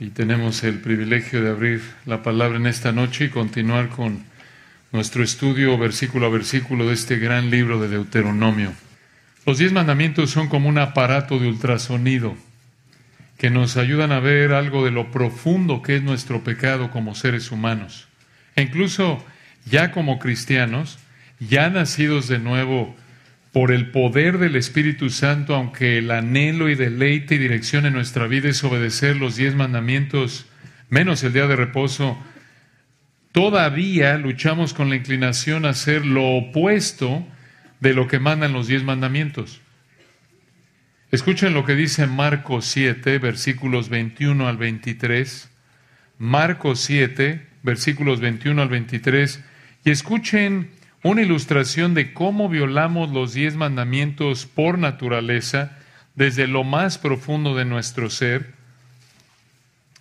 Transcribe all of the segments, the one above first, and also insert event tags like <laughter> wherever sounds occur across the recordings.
Y tenemos el privilegio de abrir la palabra en esta noche y continuar con nuestro estudio versículo a versículo de este gran libro de Deuteronomio. Los diez mandamientos son como un aparato de ultrasonido que nos ayudan a ver algo de lo profundo que es nuestro pecado como seres humanos. E incluso ya como cristianos, ya nacidos de nuevo por el poder del Espíritu Santo, aunque el anhelo y deleite y dirección en nuestra vida es obedecer los diez mandamientos, menos el día de reposo, todavía luchamos con la inclinación a hacer lo opuesto de lo que mandan los diez mandamientos. Escuchen lo que dice Marcos 7, versículos 21 al 23. Marcos 7, versículos 21 al 23. Y escuchen una ilustración de cómo violamos los diez mandamientos por naturaleza desde lo más profundo de nuestro ser.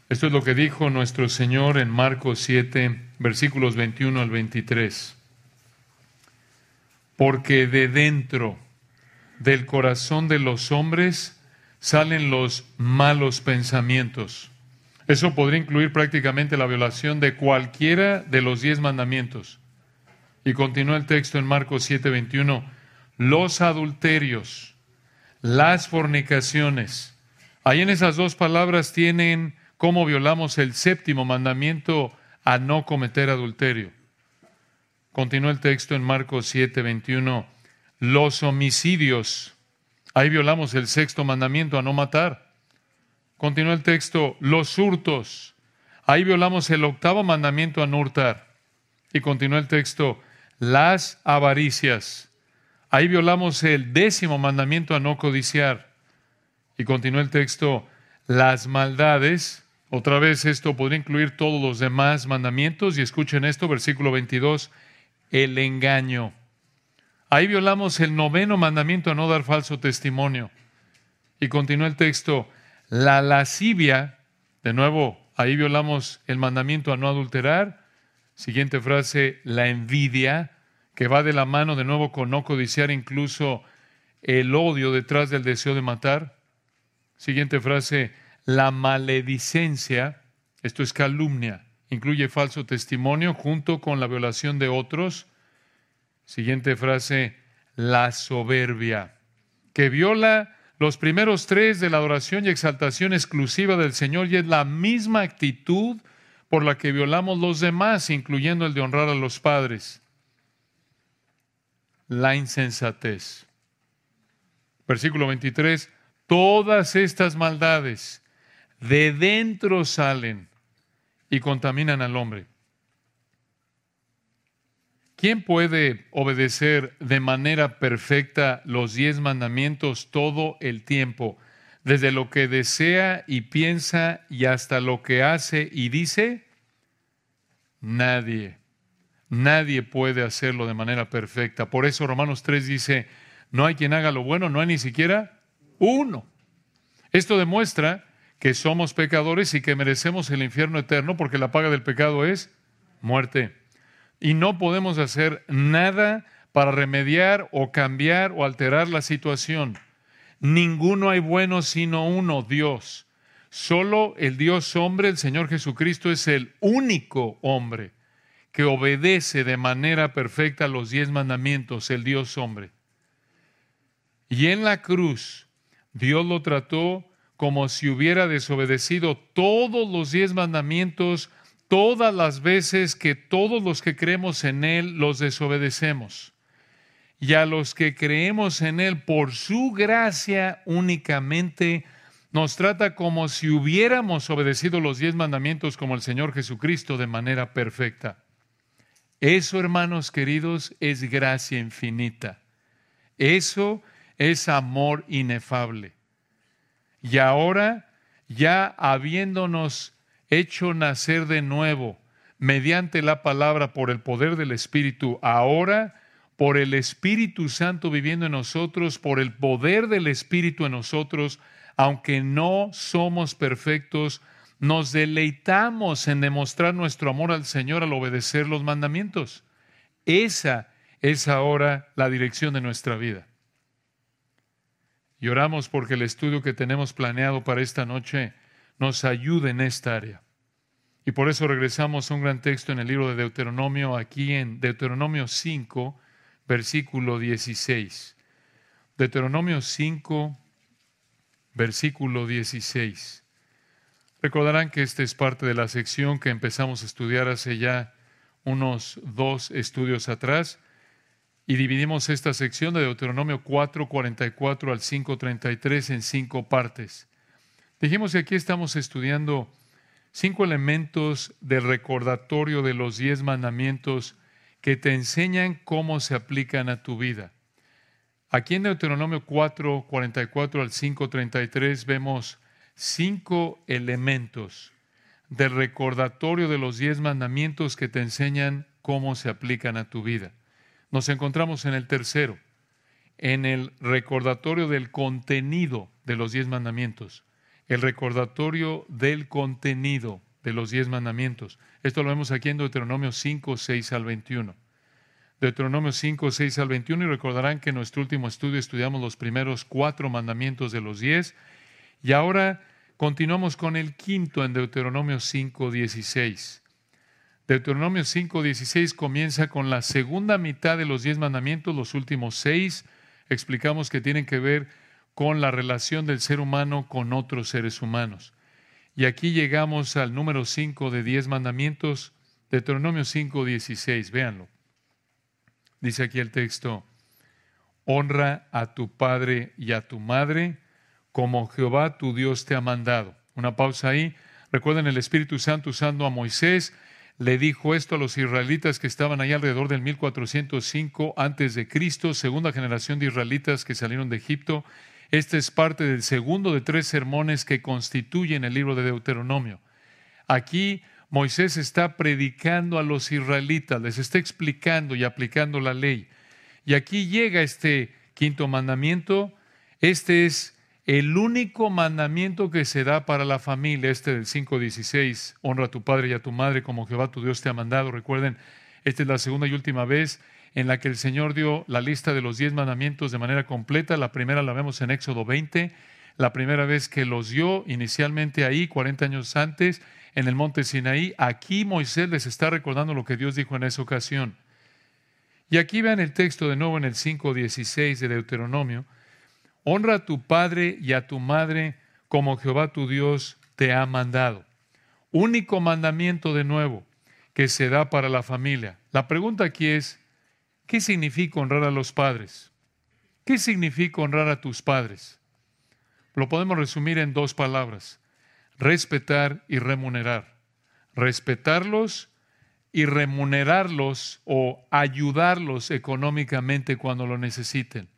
Esto es lo que dijo nuestro Señor en Marcos 7, versículos 21 al 23. Porque de dentro del corazón de los hombres salen los malos pensamientos. Eso podría incluir prácticamente la violación de cualquiera de los diez mandamientos. Y continúa el texto en Marcos 7:21, los adulterios, las fornicaciones. Ahí en esas dos palabras tienen cómo violamos el séptimo mandamiento a no cometer adulterio. Continúa el texto en Marcos 7:21, los homicidios. Ahí violamos el sexto mandamiento a no matar. Continúa el texto, los hurtos. Ahí violamos el octavo mandamiento a no hurtar. Y continúa el texto, las avaricias. Ahí violamos el décimo mandamiento a no codiciar. Y continúa el texto, las maldades. Otra vez esto podría incluir todos los demás mandamientos. Y escuchen esto, versículo 22, el engaño. Ahí violamos el noveno mandamiento a no dar falso testimonio. Y continúa el texto, la lascivia. De nuevo, ahí violamos el mandamiento a no adulterar. Siguiente frase, la envidia, que va de la mano de nuevo con no codiciar incluso el odio detrás del deseo de matar. Siguiente frase, la maledicencia, esto es calumnia, incluye falso testimonio junto con la violación de otros. Siguiente frase, la soberbia, que viola los primeros tres de la adoración y exaltación exclusiva del Señor y es la misma actitud por la que violamos los demás, incluyendo el de honrar a los padres. La insensatez. Versículo 23, todas estas maldades de dentro salen y contaminan al hombre. ¿Quién puede obedecer de manera perfecta los diez mandamientos todo el tiempo? Desde lo que desea y piensa y hasta lo que hace y dice? Nadie. Nadie puede hacerlo de manera perfecta. Por eso Romanos 3 dice, no hay quien haga lo bueno, no hay ni siquiera uno. Esto demuestra que somos pecadores y que merecemos el infierno eterno porque la paga del pecado es muerte. Y no podemos hacer nada para remediar o cambiar o alterar la situación. Ninguno hay bueno sino uno, Dios. Solo el Dios hombre, el Señor Jesucristo, es el único hombre que obedece de manera perfecta los diez mandamientos, el Dios hombre. Y en la cruz, Dios lo trató como si hubiera desobedecido todos los diez mandamientos todas las veces que todos los que creemos en Él los desobedecemos y a los que creemos en Él por su gracia únicamente, nos trata como si hubiéramos obedecido los diez mandamientos como el Señor Jesucristo de manera perfecta. Eso, hermanos queridos, es gracia infinita. Eso es amor inefable. Y ahora, ya habiéndonos hecho nacer de nuevo mediante la palabra por el poder del Espíritu, ahora por el Espíritu Santo viviendo en nosotros, por el poder del Espíritu en nosotros, aunque no somos perfectos, nos deleitamos en demostrar nuestro amor al Señor al obedecer los mandamientos. Esa es ahora la dirección de nuestra vida. Y oramos porque el estudio que tenemos planeado para esta noche nos ayude en esta área. Y por eso regresamos a un gran texto en el libro de Deuteronomio, aquí en Deuteronomio 5, versículo 16. Deuteronomio 5, versículo 16. Recordarán que esta es parte de la sección que empezamos a estudiar hace ya unos dos estudios atrás y dividimos esta sección de Deuteronomio 4, 44 al 5, 33 en cinco partes. Dijimos que aquí estamos estudiando cinco elementos del recordatorio de los diez mandamientos que te enseñan cómo se aplican a tu vida. Aquí en Deuteronomio 4, 44 al 5, 33 vemos cinco elementos del recordatorio de los diez mandamientos que te enseñan cómo se aplican a tu vida. Nos encontramos en el tercero, en el recordatorio del contenido de los diez mandamientos el recordatorio del contenido de los diez mandamientos. Esto lo vemos aquí en Deuteronomio 5, 6 al 21. Deuteronomio 5, 6 al 21 y recordarán que en nuestro último estudio estudiamos los primeros cuatro mandamientos de los diez y ahora continuamos con el quinto en Deuteronomio 5, 16. Deuteronomio 5, 16 comienza con la segunda mitad de los diez mandamientos, los últimos seis explicamos que tienen que ver con la relación del ser humano con otros seres humanos. Y aquí llegamos al número 5 de 10 mandamientos, Deuteronomio 5, 16, véanlo. Dice aquí el texto, honra a tu padre y a tu madre como Jehová tu Dios te ha mandado. Una pausa ahí. Recuerden el Espíritu Santo usando a Moisés, le dijo esto a los israelitas que estaban ahí alrededor del 1405 antes de Cristo, segunda generación de israelitas que salieron de Egipto este es parte del segundo de tres sermones que constituyen el libro de Deuteronomio. Aquí Moisés está predicando a los israelitas, les está explicando y aplicando la ley. Y aquí llega este quinto mandamiento. Este es el único mandamiento que se da para la familia, este del 5.16, honra a tu padre y a tu madre como Jehová tu Dios te ha mandado. Recuerden, esta es la segunda y última vez en la que el Señor dio la lista de los diez mandamientos de manera completa. La primera la vemos en Éxodo 20, la primera vez que los dio inicialmente ahí, 40 años antes, en el monte Sinaí. Aquí Moisés les está recordando lo que Dios dijo en esa ocasión. Y aquí vean el texto de nuevo en el 5.16 de Deuteronomio. Honra a tu padre y a tu madre como Jehová tu Dios te ha mandado. Único mandamiento de nuevo que se da para la familia. La pregunta aquí es, ¿Qué significa honrar a los padres? ¿Qué significa honrar a tus padres? Lo podemos resumir en dos palabras, respetar y remunerar. Respetarlos y remunerarlos o ayudarlos económicamente cuando lo necesiten.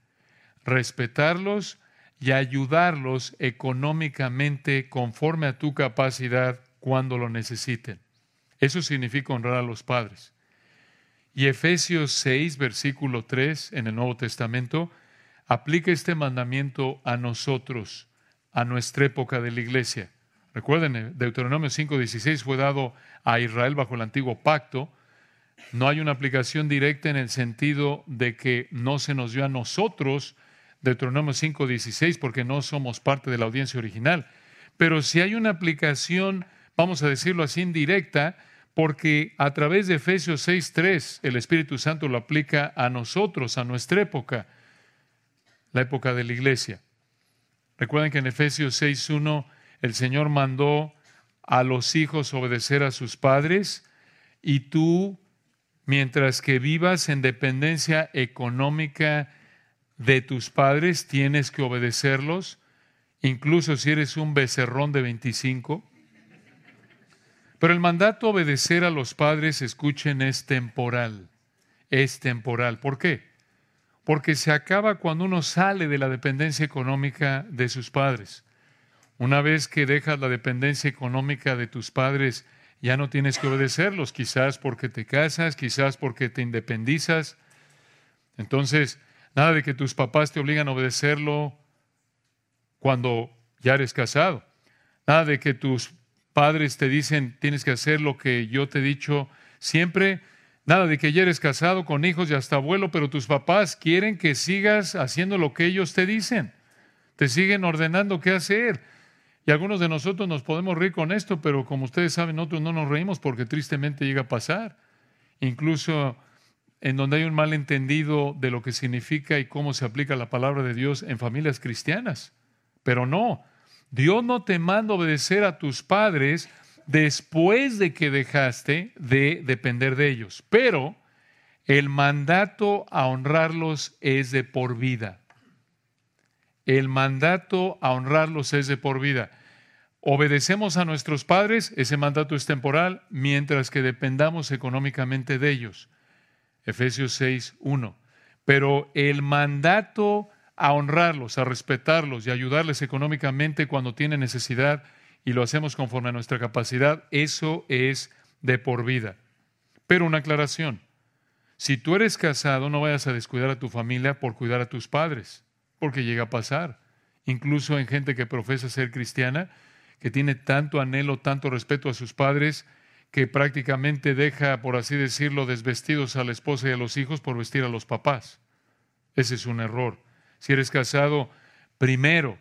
Respetarlos y ayudarlos económicamente conforme a tu capacidad cuando lo necesiten. Eso significa honrar a los padres. Y Efesios 6, versículo 3 en el Nuevo Testamento, aplica este mandamiento a nosotros, a nuestra época de la iglesia. Recuerden, Deuteronomio 16 fue dado a Israel bajo el antiguo pacto. No hay una aplicación directa en el sentido de que no se nos dio a nosotros Deuteronomio 16 porque no somos parte de la audiencia original. Pero si hay una aplicación, vamos a decirlo así, indirecta, porque a través de Efesios 6.3 el Espíritu Santo lo aplica a nosotros, a nuestra época, la época de la iglesia. Recuerden que en Efesios 6.1 el Señor mandó a los hijos obedecer a sus padres y tú, mientras que vivas en dependencia económica de tus padres, tienes que obedecerlos, incluso si eres un becerrón de 25 pero el mandato obedecer a los padres, escuchen, es temporal. Es temporal. ¿Por qué? Porque se acaba cuando uno sale de la dependencia económica de sus padres. Una vez que dejas la dependencia económica de tus padres, ya no tienes que obedecerlos, quizás porque te casas, quizás porque te independizas. Entonces, nada de que tus papás te obligan a obedecerlo cuando ya eres casado. Nada de que tus padres te dicen, tienes que hacer lo que yo te he dicho siempre. Nada de que ya eres casado con hijos y hasta abuelo, pero tus papás quieren que sigas haciendo lo que ellos te dicen. Te siguen ordenando qué hacer. Y algunos de nosotros nos podemos reír con esto, pero como ustedes saben, nosotros no nos reímos porque tristemente llega a pasar. Incluso en donde hay un malentendido de lo que significa y cómo se aplica la palabra de Dios en familias cristianas. Pero no, Dios no te manda obedecer a tus padres después de que dejaste de depender de ellos. Pero el mandato a honrarlos es de por vida. El mandato a honrarlos es de por vida. Obedecemos a nuestros padres, ese mandato es temporal, mientras que dependamos económicamente de ellos. Efesios 6, 1. Pero el mandato a honrarlos, a respetarlos y ayudarles económicamente cuando tienen necesidad y lo hacemos conforme a nuestra capacidad, eso es de por vida. Pero una aclaración, si tú eres casado, no vayas a descuidar a tu familia por cuidar a tus padres, porque llega a pasar. Incluso en gente que profesa ser cristiana, que tiene tanto anhelo, tanto respeto a sus padres, que prácticamente deja, por así decirlo, desvestidos a la esposa y a los hijos por vestir a los papás. Ese es un error. Si eres casado, primero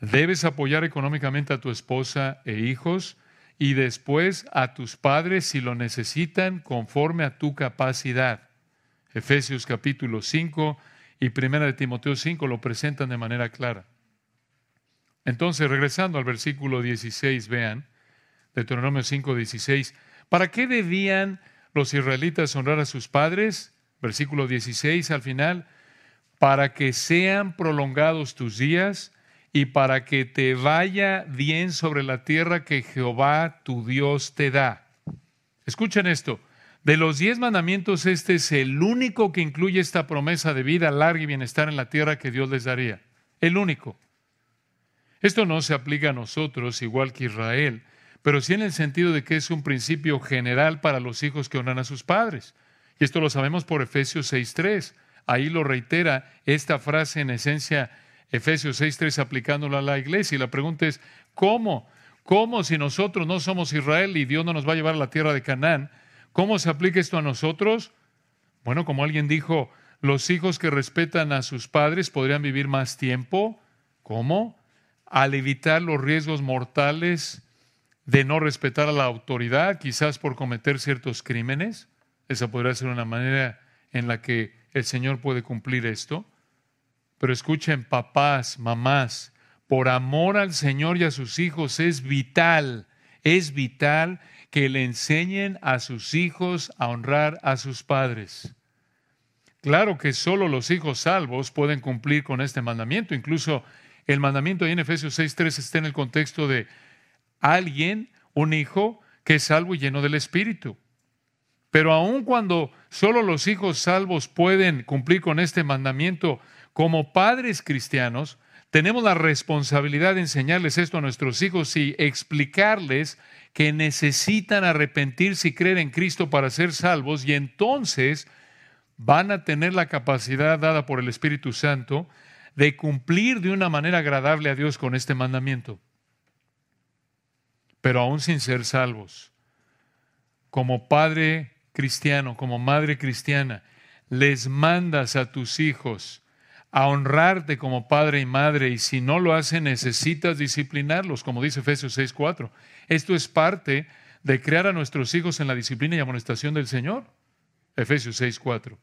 debes apoyar económicamente a tu esposa e hijos y después a tus padres si lo necesitan conforme a tu capacidad. Efesios capítulo 5 y Primera de Timoteo 5 lo presentan de manera clara. Entonces, regresando al versículo 16, vean, Deuteronomio 5, 16. ¿Para qué debían los israelitas honrar a sus padres? Versículo 16 al final. Para que sean prolongados tus días y para que te vaya bien sobre la tierra que Jehová tu Dios te da. Escuchen esto. De los diez mandamientos, este es el único que incluye esta promesa de vida larga y bienestar en la tierra que Dios les daría. El único. Esto no se aplica a nosotros igual que Israel, pero sí en el sentido de que es un principio general para los hijos que honran a sus padres. Y esto lo sabemos por Efesios 6.3. Ahí lo reitera esta frase en esencia, Efesios 6.3, aplicándola a la iglesia. Y la pregunta es, ¿cómo? ¿Cómo si nosotros no somos Israel y Dios no nos va a llevar a la tierra de Canaán? ¿Cómo se aplica esto a nosotros? Bueno, como alguien dijo, los hijos que respetan a sus padres podrían vivir más tiempo. ¿Cómo? Al evitar los riesgos mortales de no respetar a la autoridad, quizás por cometer ciertos crímenes. Esa podría ser una manera en la que el Señor puede cumplir esto. Pero escuchen, papás, mamás, por amor al Señor y a sus hijos es vital, es vital que le enseñen a sus hijos a honrar a sus padres. Claro que solo los hijos salvos pueden cumplir con este mandamiento. Incluso el mandamiento ahí en Efesios 6.3 está en el contexto de alguien, un hijo, que es salvo y lleno del Espíritu. Pero aun cuando solo los hijos salvos pueden cumplir con este mandamiento, como padres cristianos, tenemos la responsabilidad de enseñarles esto a nuestros hijos y explicarles que necesitan arrepentirse y creer en Cristo para ser salvos y entonces van a tener la capacidad dada por el Espíritu Santo de cumplir de una manera agradable a Dios con este mandamiento pero aún sin ser salvos. Como padre cristiano, como madre cristiana, les mandas a tus hijos a honrarte como padre y madre y si no lo hacen necesitas disciplinarlos, como dice Efesios 6:4. Esto es parte de crear a nuestros hijos en la disciplina y amonestación del Señor. Efesios 6:4.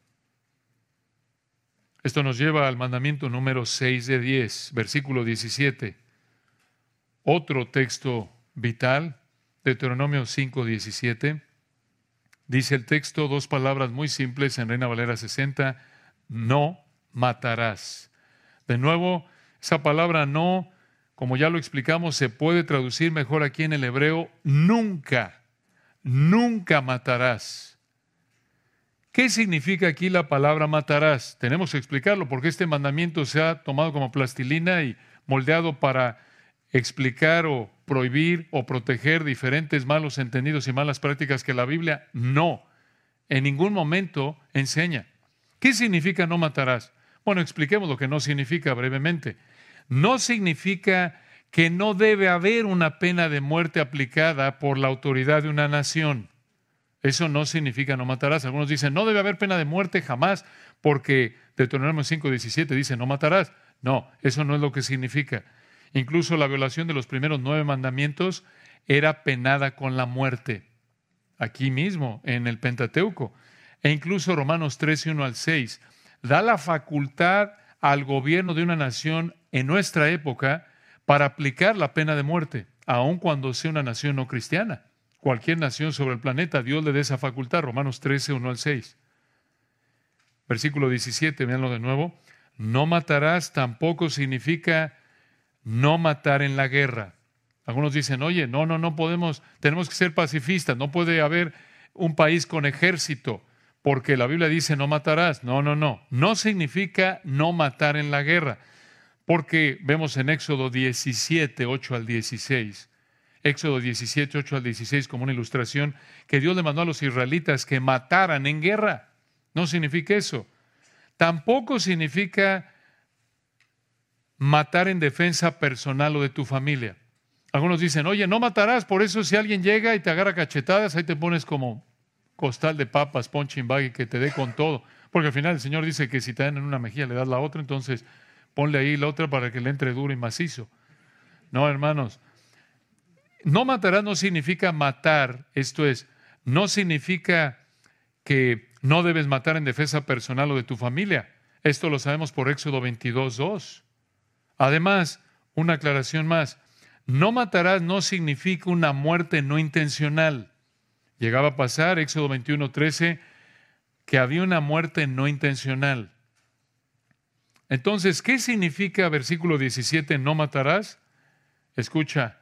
Esto nos lleva al mandamiento número 6 de 10, versículo 17. Otro texto vital, Deuteronomio 5, 17. Dice el texto dos palabras muy simples en Reina Valera 60, no matarás. De nuevo, esa palabra no, como ya lo explicamos, se puede traducir mejor aquí en el hebreo, nunca, nunca matarás. ¿Qué significa aquí la palabra matarás? Tenemos que explicarlo porque este mandamiento se ha tomado como plastilina y moldeado para explicar o prohibir o proteger diferentes malos entendidos y malas prácticas que la Biblia no, en ningún momento enseña. ¿Qué significa no matarás? Bueno, expliquemos lo que no significa brevemente. No significa que no debe haber una pena de muerte aplicada por la autoridad de una nación. Eso no significa no matarás. Algunos dicen, no debe haber pena de muerte jamás porque Deuteronomio 5.17 dice, no matarás. No, eso no es lo que significa. Incluso la violación de los primeros nueve mandamientos era penada con la muerte. Aquí mismo, en el Pentateuco. E incluso Romanos 13, 1 al 6, da la facultad al gobierno de una nación en nuestra época para aplicar la pena de muerte, aun cuando sea una nación no cristiana. Cualquier nación sobre el planeta, Dios le da esa facultad. Romanos 13, 1 al 6. Versículo 17, véanlo de nuevo. No matarás tampoco significa no matar en la guerra. Algunos dicen, oye, no, no, no podemos, tenemos que ser pacifistas, no puede haber un país con ejército, porque la Biblia dice no matarás. No, no, no, no significa no matar en la guerra, porque vemos en Éxodo 17, 8 al 16, Éxodo 17, 8 al 16 como una ilustración, que Dios le mandó a los israelitas que mataran en guerra. No significa eso. Tampoco significa matar en defensa personal o de tu familia. Algunos dicen, oye, no matarás, por eso si alguien llega y te agarra cachetadas, ahí te pones como costal de papas, punching bag y que te dé con todo. Porque al final el Señor dice que si te dan en una mejilla le das la otra, entonces ponle ahí la otra para que le entre duro y macizo. No, hermanos, no matarás no significa matar, esto es, no significa que no debes matar en defensa personal o de tu familia. Esto lo sabemos por Éxodo 22, 2. Además, una aclaración más, no matarás no significa una muerte no intencional. Llegaba a pasar, Éxodo 21, 13, que había una muerte no intencional. Entonces, ¿qué significa versículo 17, no matarás? Escucha,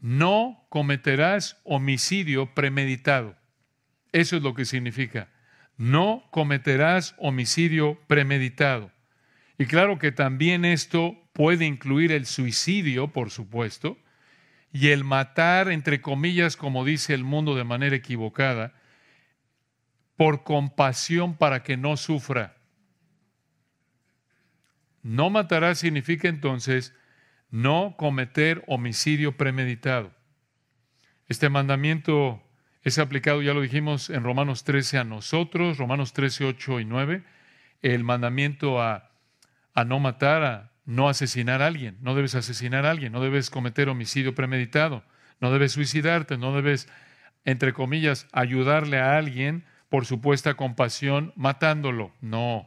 no cometerás homicidio premeditado. Eso es lo que significa. No cometerás homicidio premeditado. Y claro que también esto puede incluir el suicidio, por supuesto, y el matar, entre comillas, como dice el mundo de manera equivocada, por compasión para que no sufra. No matarás significa entonces no cometer homicidio premeditado. Este mandamiento es aplicado, ya lo dijimos, en Romanos 13 a nosotros, Romanos 13, 8 y 9, el mandamiento a, a no matar, a no asesinar a alguien, no debes asesinar a alguien, no debes cometer homicidio premeditado, no debes suicidarte, no debes, entre comillas, ayudarle a alguien por supuesta compasión matándolo. No,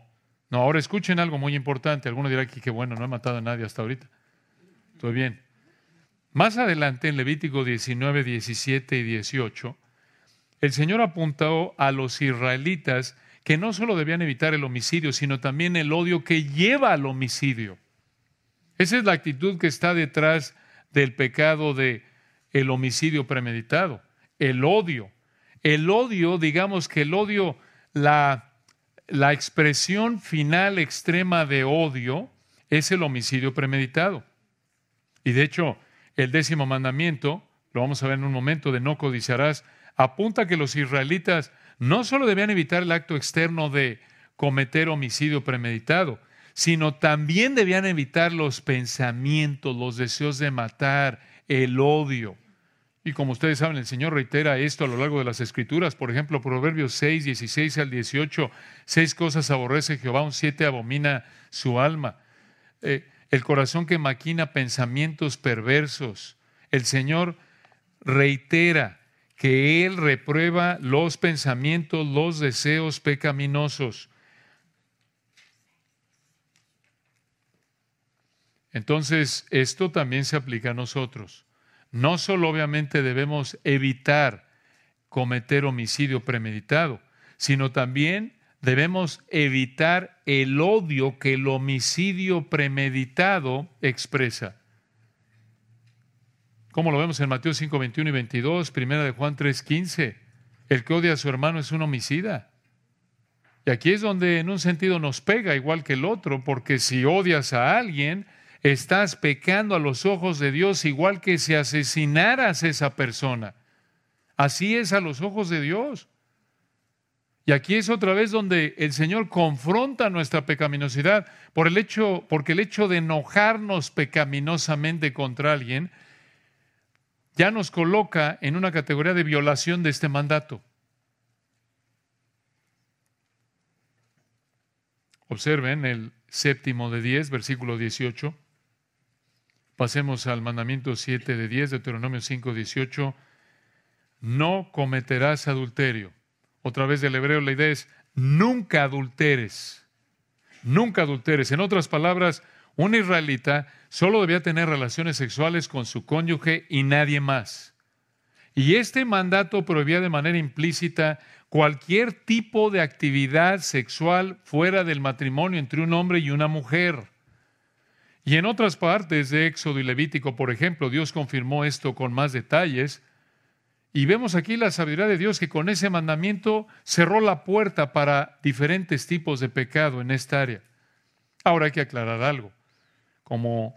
no, ahora escuchen algo muy importante. Alguno dirá aquí que bueno, no he matado a nadie hasta ahorita. Estoy bien. Más adelante, en Levítico 19, 17 y 18, el Señor apuntó a los israelitas que no solo debían evitar el homicidio, sino también el odio que lleva al homicidio. Esa es la actitud que está detrás del pecado de el homicidio premeditado, el odio. El odio, digamos que el odio, la, la expresión final extrema de odio es el homicidio premeditado. Y de hecho, el décimo mandamiento, lo vamos a ver en un momento, de no codiciarás, apunta que los israelitas no solo debían evitar el acto externo de cometer homicidio premeditado, sino también debían evitar los pensamientos, los deseos de matar, el odio. Y como ustedes saben, el Señor reitera esto a lo largo de las Escrituras. Por ejemplo, Proverbios 6, 16 al 18, seis cosas aborrece Jehová, un siete abomina su alma. Eh, el corazón que maquina pensamientos perversos. El Señor reitera que Él reprueba los pensamientos, los deseos pecaminosos. Entonces, esto también se aplica a nosotros. No solo obviamente debemos evitar cometer homicidio premeditado, sino también debemos evitar el odio que el homicidio premeditado expresa. Como lo vemos en Mateo 5, 21 y 22, primera de Juan 3, 15. El que odia a su hermano es un homicida. Y aquí es donde en un sentido nos pega igual que el otro, porque si odias a alguien, estás pecando a los ojos de Dios igual que si asesinaras a esa persona. Así es a los ojos de Dios. Y aquí es otra vez donde el Señor confronta nuestra pecaminosidad por el hecho, porque el hecho de enojarnos pecaminosamente contra alguien ya nos coloca en una categoría de violación de este mandato. Observen el séptimo de diez, versículo 18. Pasemos al mandamiento 7 de 10, Deuteronomio 5, 18. No cometerás adulterio. Otra vez del hebreo la idea es nunca adulteres. Nunca adulteres. En otras palabras, un israelita solo debía tener relaciones sexuales con su cónyuge y nadie más. Y este mandato prohibía de manera implícita cualquier tipo de actividad sexual fuera del matrimonio entre un hombre y una mujer. Y en otras partes de Éxodo y Levítico, por ejemplo, Dios confirmó esto con más detalles. Y vemos aquí la sabiduría de Dios que con ese mandamiento cerró la puerta para diferentes tipos de pecado en esta área. Ahora hay que aclarar algo. Como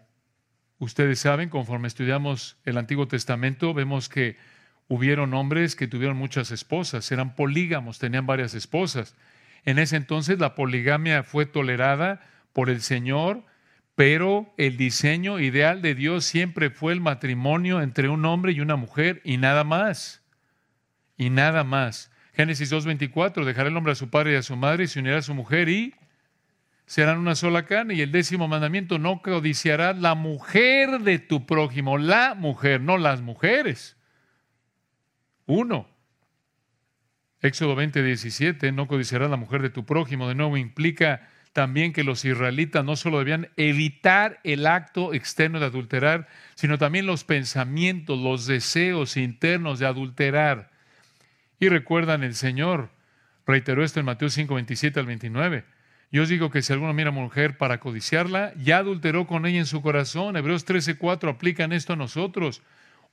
ustedes saben, conforme estudiamos el Antiguo Testamento, vemos que hubieron hombres que tuvieron muchas esposas, eran polígamos, tenían varias esposas. En ese entonces la poligamia fue tolerada por el Señor pero el diseño ideal de Dios siempre fue el matrimonio entre un hombre y una mujer y nada más. Y nada más. Génesis 2.24, dejará el hombre a su padre y a su madre y se unirá a su mujer y serán una sola carne. Y el décimo mandamiento, no codiciarás la mujer de tu prójimo, la mujer, no las mujeres. Uno. Éxodo 20.17, no codiciarás la mujer de tu prójimo, de nuevo implica también que los israelitas no solo debían evitar el acto externo de adulterar, sino también los pensamientos, los deseos internos de adulterar. Y recuerdan, el Señor reiteró esto en Mateo 5, 27 al 29. Yo os digo que si alguno mira a mujer para codiciarla, ya adulteró con ella en su corazón. Hebreos 13, 4 aplican esto a nosotros.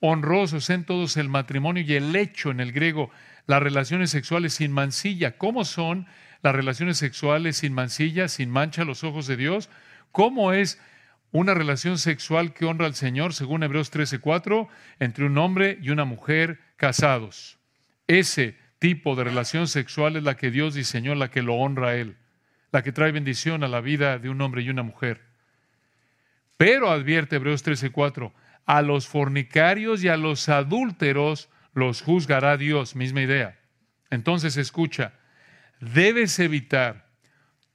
Honrosos en todos el matrimonio y el hecho en el griego, las relaciones sexuales sin mancilla. ¿Cómo son las relaciones sexuales sin mancilla, sin mancha a los ojos de Dios? ¿Cómo es una relación sexual que honra al Señor, según Hebreos 13:4, entre un hombre y una mujer casados? Ese tipo de relación sexual es la que Dios diseñó, la que lo honra a Él, la que trae bendición a la vida de un hombre y una mujer. Pero advierte Hebreos 13:4, a los fornicarios y a los adúlteros los juzgará Dios, misma idea. Entonces escucha, debes evitar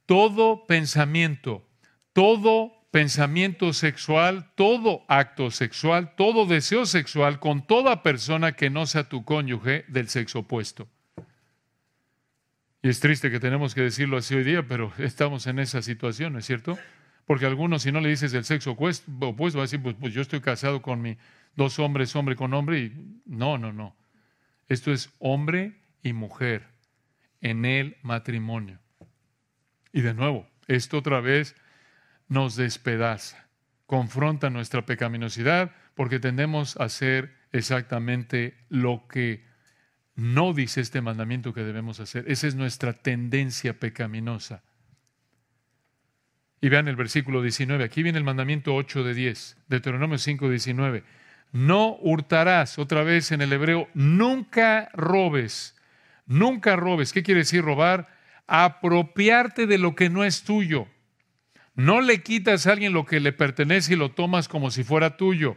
todo pensamiento, todo pensamiento sexual, todo acto sexual, todo deseo sexual con toda persona que no sea tu cónyuge del sexo opuesto. Y es triste que tenemos que decirlo así hoy día, pero <laughs> estamos en esa situación, ¿no es cierto? Porque algunos, si no le dices del sexo opuesto, va a decir, pues, pues yo estoy casado con mi dos hombres, hombre con hombre, y no, no, no. Esto es hombre y mujer en el matrimonio. Y de nuevo, esto otra vez nos despedaza, confronta nuestra pecaminosidad porque tendemos a hacer exactamente lo que no dice este mandamiento que debemos hacer. Esa es nuestra tendencia pecaminosa. Y vean el versículo 19, aquí viene el mandamiento 8 de 10, Deuteronomio 5, 19. No hurtarás, otra vez en el hebreo, nunca robes Nunca robes. ¿Qué quiere decir robar? Apropiarte de lo que no es tuyo. No le quitas a alguien lo que le pertenece y lo tomas como si fuera tuyo.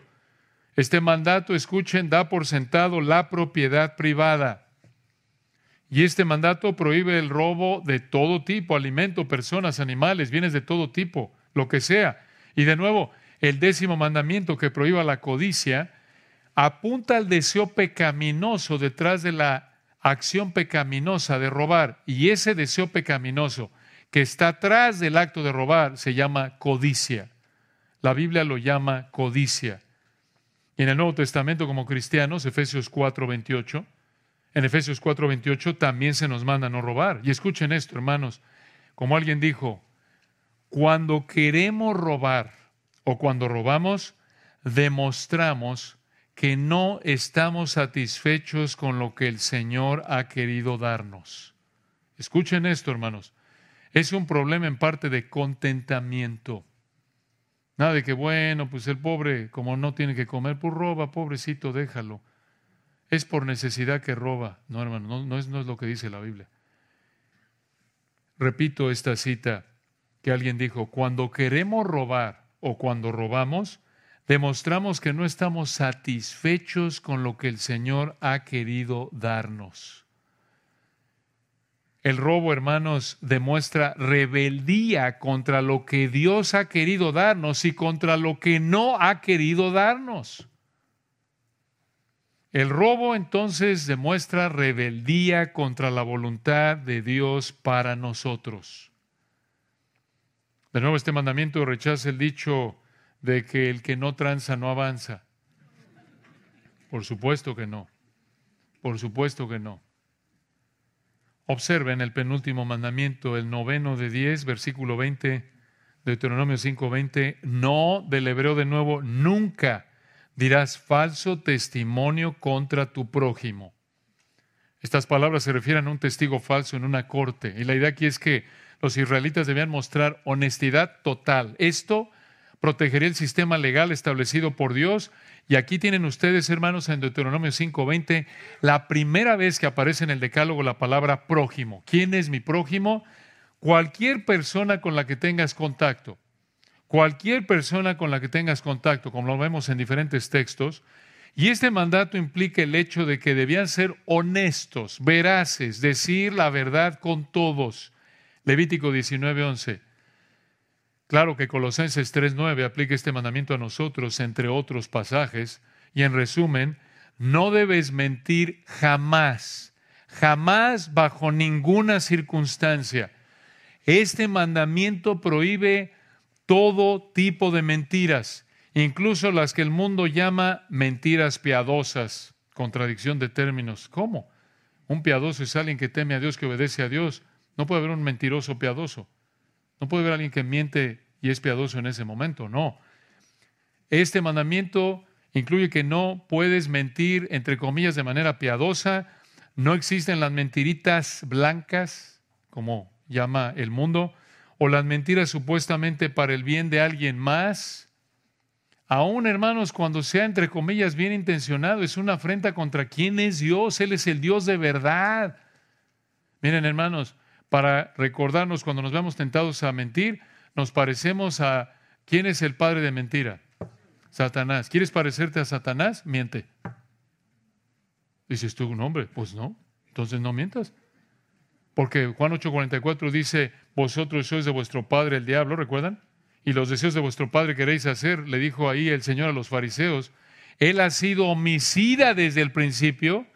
Este mandato, escuchen, da por sentado la propiedad privada. Y este mandato prohíbe el robo de todo tipo, alimento, personas, animales, bienes de todo tipo, lo que sea. Y de nuevo, el décimo mandamiento que prohíba la codicia apunta al deseo pecaminoso detrás de la acción pecaminosa de robar y ese deseo pecaminoso que está atrás del acto de robar se llama codicia. La Biblia lo llama codicia. Y en el Nuevo Testamento como cristianos, Efesios 4:28, en Efesios 4:28 también se nos manda no robar. Y escuchen esto, hermanos, como alguien dijo, cuando queremos robar o cuando robamos, demostramos que no estamos satisfechos con lo que el Señor ha querido darnos. Escuchen esto, hermanos. Es un problema en parte de contentamiento. Nada de que, bueno, pues el pobre, como no tiene que comer, pues roba, pobrecito, déjalo. Es por necesidad que roba. No, hermano, no, no, es, no es lo que dice la Biblia. Repito esta cita que alguien dijo, cuando queremos robar o cuando robamos, demostramos que no estamos satisfechos con lo que el Señor ha querido darnos. El robo, hermanos, demuestra rebeldía contra lo que Dios ha querido darnos y contra lo que no ha querido darnos. El robo entonces demuestra rebeldía contra la voluntad de Dios para nosotros. De nuevo, este mandamiento rechaza el dicho de que el que no tranza no avanza. Por supuesto que no. Por supuesto que no. Observen el penúltimo mandamiento, el noveno de 10, versículo 20, Deuteronomio 5, 20. No, del hebreo de nuevo, nunca dirás falso testimonio contra tu prójimo. Estas palabras se refieren a un testigo falso en una corte. Y la idea aquí es que los israelitas debían mostrar honestidad total. Esto protegería el sistema legal establecido por Dios. Y aquí tienen ustedes, hermanos, en Deuteronomio 5:20, la primera vez que aparece en el decálogo la palabra prójimo. ¿Quién es mi prójimo? Cualquier persona con la que tengas contacto. Cualquier persona con la que tengas contacto, como lo vemos en diferentes textos. Y este mandato implica el hecho de que debían ser honestos, veraces, decir la verdad con todos. Levítico 19:11. Claro que Colosenses 3.9 aplica este mandamiento a nosotros, entre otros pasajes, y en resumen, no debes mentir jamás, jamás bajo ninguna circunstancia. Este mandamiento prohíbe todo tipo de mentiras, incluso las que el mundo llama mentiras piadosas, contradicción de términos. ¿Cómo? Un piadoso es alguien que teme a Dios, que obedece a Dios. No puede haber un mentiroso piadoso. No puede haber alguien que miente y es piadoso en ese momento, no. Este mandamiento incluye que no puedes mentir, entre comillas, de manera piadosa. No existen las mentiritas blancas, como llama el mundo, o las mentiras supuestamente para el bien de alguien más. Aún, hermanos, cuando sea, entre comillas, bien intencionado, es una afrenta contra quién es Dios. Él es el Dios de verdad. Miren, hermanos, para recordarnos cuando nos vemos tentados a mentir, nos parecemos a quién es el padre de mentira. Satanás. ¿Quieres parecerte a Satanás? Miente. Dices tú, un hombre, pues no. Entonces no mientas. Porque Juan 8:44 dice, vosotros sois de vuestro padre el diablo, ¿recuerdan? Y los deseos de vuestro padre queréis hacer, le dijo ahí el Señor a los fariseos. Él ha sido homicida desde el principio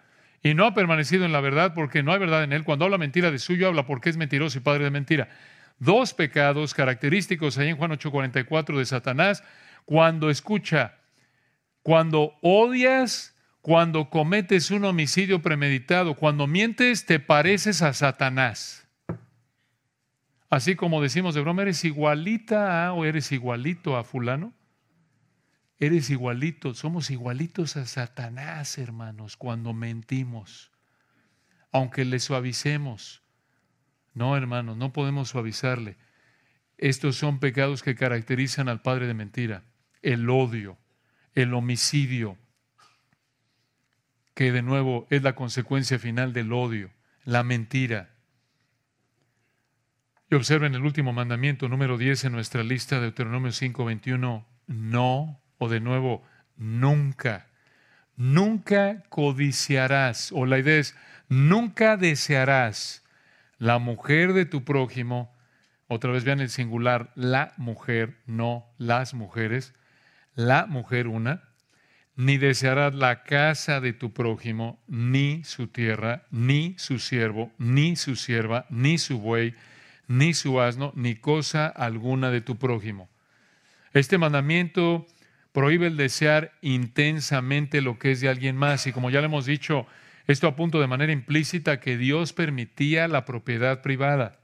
y no ha permanecido en la verdad porque no hay verdad en él. Cuando habla mentira de suyo, habla porque es mentiroso y padre de mentira. Dos pecados característicos ahí en Juan 8:44 de Satanás. Cuando escucha, cuando odias, cuando cometes un homicidio premeditado, cuando mientes, te pareces a Satanás. Así como decimos de broma, eres igualita a o eres igualito a fulano. Eres igualito, somos igualitos a Satanás, hermanos, cuando mentimos, aunque le suavicemos. No, hermanos, no podemos suavizarle. Estos son pecados que caracterizan al padre de mentira. El odio, el homicidio, que de nuevo es la consecuencia final del odio, la mentira. Y observen el último mandamiento, número 10 en nuestra lista de Deuteronomio 5:21, no o de nuevo, nunca, nunca codiciarás, o la idea es, nunca desearás la mujer de tu prójimo, otra vez vean el singular, la mujer, no las mujeres, la mujer una, ni desearás la casa de tu prójimo, ni su tierra, ni su siervo, ni su sierva, ni su buey, ni su asno, ni cosa alguna de tu prójimo. Este mandamiento prohíbe el desear intensamente lo que es de alguien más. Y como ya le hemos dicho, esto apunta de manera implícita que Dios permitía la propiedad privada.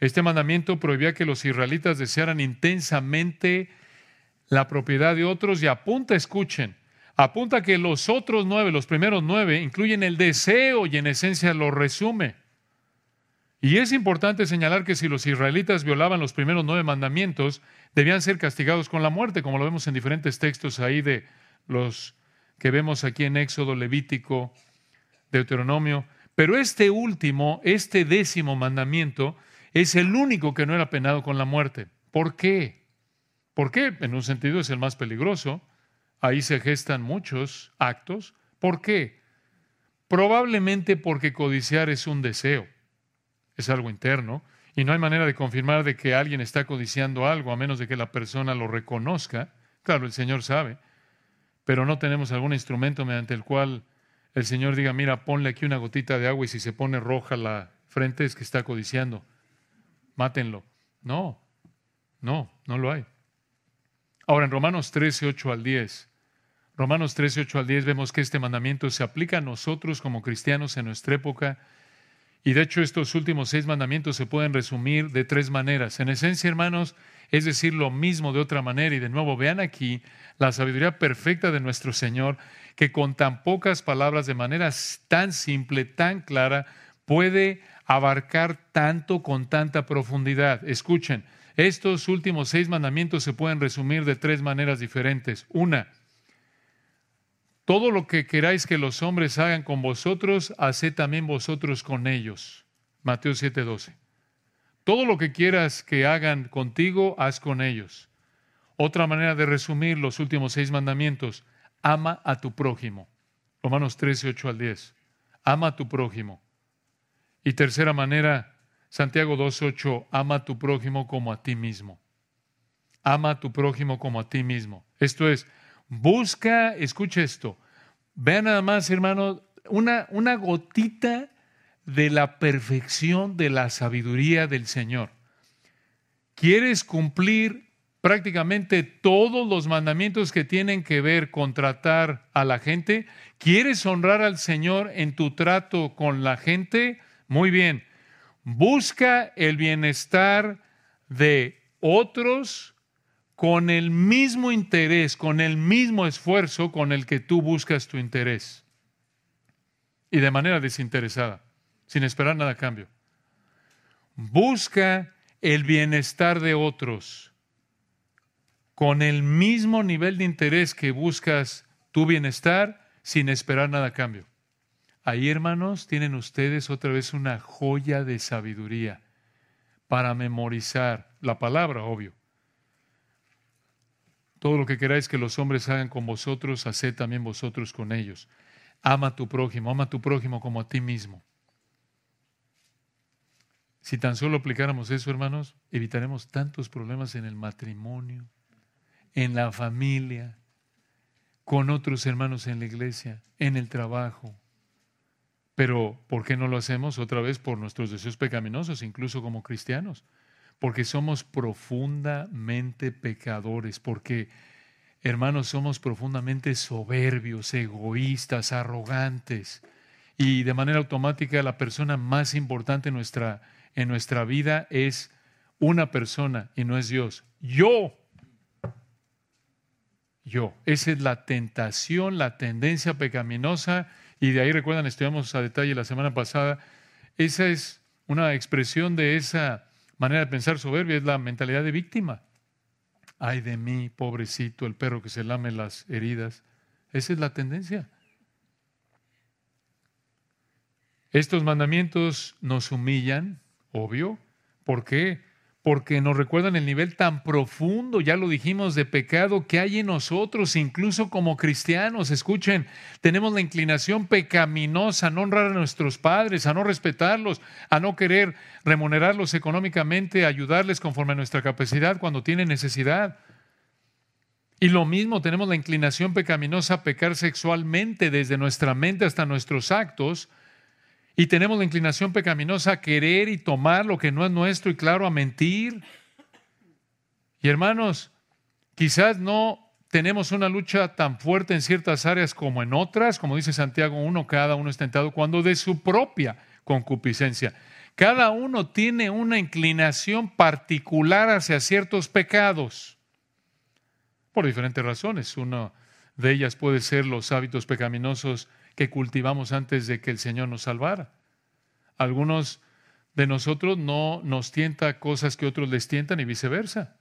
Este mandamiento prohibía que los israelitas desearan intensamente la propiedad de otros y apunta, escuchen, apunta que los otros nueve, los primeros nueve, incluyen el deseo y en esencia lo resume. Y es importante señalar que si los israelitas violaban los primeros nueve mandamientos, debían ser castigados con la muerte, como lo vemos en diferentes textos ahí de los que vemos aquí en Éxodo, Levítico, Deuteronomio. Pero este último, este décimo mandamiento, es el único que no era penado con la muerte. ¿Por qué? ¿Por qué? En un sentido es el más peligroso. Ahí se gestan muchos actos. ¿Por qué? Probablemente porque codiciar es un deseo. Es algo interno, y no hay manera de confirmar de que alguien está codiciando algo a menos de que la persona lo reconozca. Claro, el Señor sabe, pero no tenemos algún instrumento mediante el cual el Señor diga, mira, ponle aquí una gotita de agua y si se pone roja la frente es que está codiciando. Mátenlo. No, no, no lo hay. Ahora, en Romanos 13, 8 al 10, Romanos 13, 8 al 10 vemos que este mandamiento se aplica a nosotros como cristianos en nuestra época y de hecho, estos últimos seis mandamientos se pueden resumir de tres maneras. En esencia, hermanos, es decir lo mismo de otra manera. Y de nuevo, vean aquí la sabiduría perfecta de nuestro Señor, que con tan pocas palabras, de manera tan simple, tan clara, puede abarcar tanto con tanta profundidad. Escuchen, estos últimos seis mandamientos se pueden resumir de tres maneras diferentes. Una, todo lo que queráis que los hombres hagan con vosotros, haced también vosotros con ellos. Mateo 7:12. Todo lo que quieras que hagan contigo, haz con ellos. Otra manera de resumir los últimos seis mandamientos, ama a tu prójimo. Romanos 13, 8 al 10. Ama a tu prójimo. Y tercera manera, Santiago 2.8, ama a tu prójimo como a ti mismo. Ama a tu prójimo como a ti mismo. Esto es, Busca, escucha esto, vean nada más, hermano, una, una gotita de la perfección de la sabiduría del Señor. ¿Quieres cumplir prácticamente todos los mandamientos que tienen que ver con tratar a la gente? ¿Quieres honrar al Señor en tu trato con la gente? Muy bien. Busca el bienestar de otros con el mismo interés, con el mismo esfuerzo con el que tú buscas tu interés. Y de manera desinteresada, sin esperar nada a cambio. Busca el bienestar de otros con el mismo nivel de interés que buscas tu bienestar sin esperar nada a cambio. Ahí, hermanos, tienen ustedes otra vez una joya de sabiduría para memorizar la palabra, obvio todo lo que queráis que los hombres hagan con vosotros, haced también vosotros con ellos. Ama a tu prójimo, ama a tu prójimo como a ti mismo. Si tan solo aplicáramos eso, hermanos, evitaremos tantos problemas en el matrimonio, en la familia, con otros hermanos en la iglesia, en el trabajo. Pero, ¿por qué no lo hacemos otra vez por nuestros deseos pecaminosos, incluso como cristianos? Porque somos profundamente pecadores, porque, hermanos, somos profundamente soberbios, egoístas, arrogantes. Y de manera automática la persona más importante en nuestra, en nuestra vida es una persona y no es Dios. Yo. Yo. Esa es la tentación, la tendencia pecaminosa. Y de ahí recuerdan, estudiamos a detalle la semana pasada. Esa es una expresión de esa manera de pensar soberbia es la mentalidad de víctima. Ay de mí, pobrecito, el perro que se lame las heridas. Esa es la tendencia. Estos mandamientos nos humillan, obvio. ¿Por qué? Porque nos recuerdan el nivel tan profundo, ya lo dijimos, de pecado que hay en nosotros, incluso como cristianos. Escuchen, tenemos la inclinación pecaminosa a no honrar a nuestros padres, a no respetarlos, a no querer remunerarlos económicamente, ayudarles conforme a nuestra capacidad cuando tienen necesidad. Y lo mismo, tenemos la inclinación pecaminosa a pecar sexualmente desde nuestra mente hasta nuestros actos y tenemos la inclinación pecaminosa a querer y tomar lo que no es nuestro y claro, a mentir. Y hermanos, quizás no tenemos una lucha tan fuerte en ciertas áreas como en otras, como dice Santiago 1, cada uno es tentado cuando de su propia concupiscencia. Cada uno tiene una inclinación particular hacia ciertos pecados, por diferentes razones. Una de ellas puede ser los hábitos pecaminosos que cultivamos antes de que el Señor nos salvara. Algunos de nosotros no nos tienta cosas que otros les tientan y viceversa.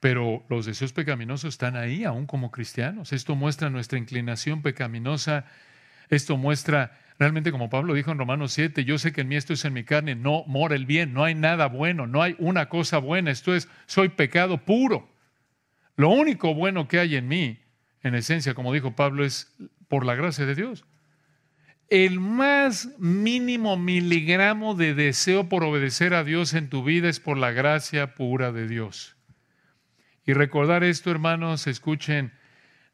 Pero los deseos pecaminosos están ahí, aún como cristianos. Esto muestra nuestra inclinación pecaminosa. Esto muestra realmente, como Pablo dijo en Romanos 7, yo sé que en mí esto es en mi carne, no mora el bien, no hay nada bueno, no hay una cosa buena, esto es, soy pecado puro. Lo único bueno que hay en mí, en esencia, como dijo Pablo, es por la gracia de Dios. el más mínimo miligramo de deseo por obedecer a Dios en tu vida es por la gracia pura de Dios. Y recordar esto, hermanos, escuchen,